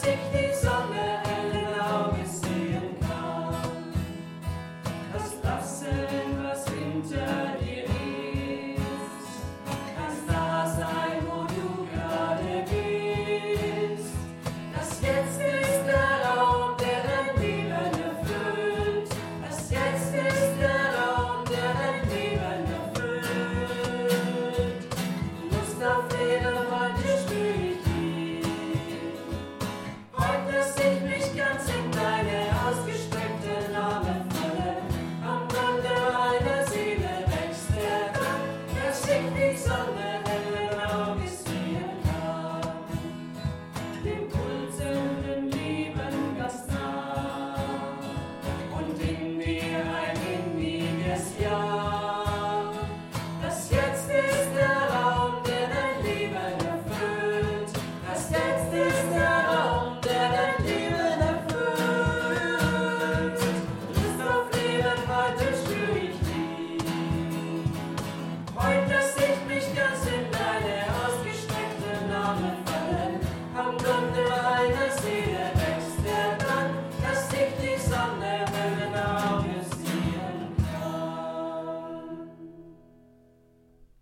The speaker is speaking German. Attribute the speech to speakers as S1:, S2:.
S1: sick Ja.